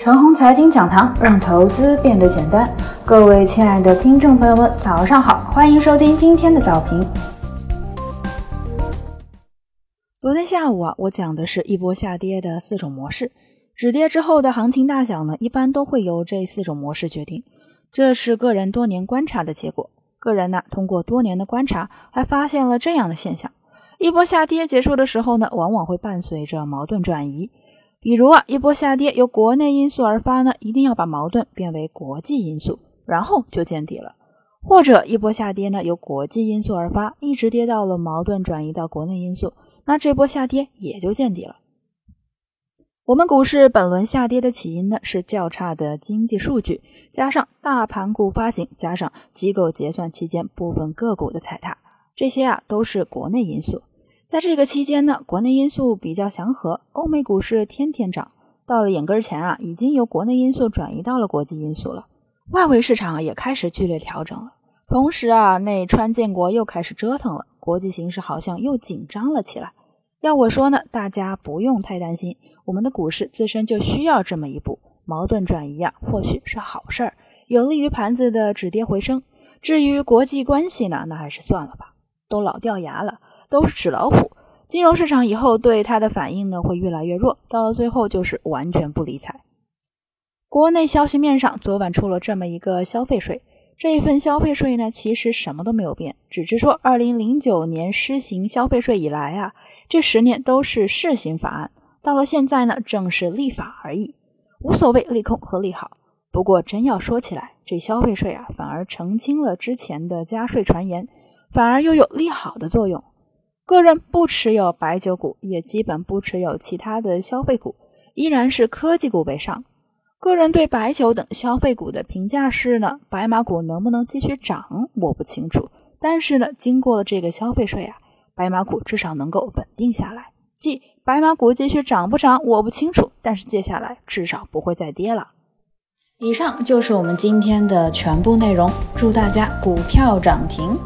陈红财经讲堂，让投资变得简单。各位亲爱的听众朋友们，早上好，欢迎收听今天的早评。昨天下午啊，我讲的是一波下跌的四种模式，止跌之后的行情大小呢，一般都会由这四种模式决定。这是个人多年观察的结果。个人呢，通过多年的观察，还发现了这样的现象：一波下跌结束的时候呢，往往会伴随着矛盾转移。比如啊，一波下跌由国内因素而发呢，一定要把矛盾变为国际因素，然后就见底了；或者一波下跌呢由国际因素而发，一直跌到了矛盾转移到国内因素，那这波下跌也就见底了。我们股市本轮下跌的起因呢是较差的经济数据，加上大盘股发行，加上机构结算期间部分个股的踩踏，这些啊都是国内因素。在这个期间呢，国内因素比较祥和，欧美股市天天涨。到了眼根前啊，已经由国内因素转移到了国际因素了。外围市场也开始剧烈调整了。同时啊，内川建国又开始折腾了，国际形势好像又紧张了起来。要我说呢，大家不用太担心，我们的股市自身就需要这么一步矛盾转移啊，或许是好事儿，有利于盘子的止跌回升。至于国际关系呢，那还是算了吧，都老掉牙了。都是纸老虎，金融市场以后对它的反应呢会越来越弱，到了最后就是完全不理睬。国内消息面上，昨晚出了这么一个消费税，这一份消费税呢其实什么都没有变，只是说二零零九年施行消费税以来啊，这十年都是试行法案，到了现在呢正是立法而已，无所谓利空和利好。不过真要说起来，这消费税啊反而澄清了之前的加税传言，反而又有利好的作用。个人不持有白酒股，也基本不持有其他的消费股，依然是科技股为上。个人对白酒等消费股的评价是呢，白马股能不能继续涨，我不清楚。但是呢，经过了这个消费税啊，白马股至少能够稳定下来。即白马股继续涨不涨，我不清楚，但是接下来至少不会再跌了。以上就是我们今天的全部内容，祝大家股票涨停。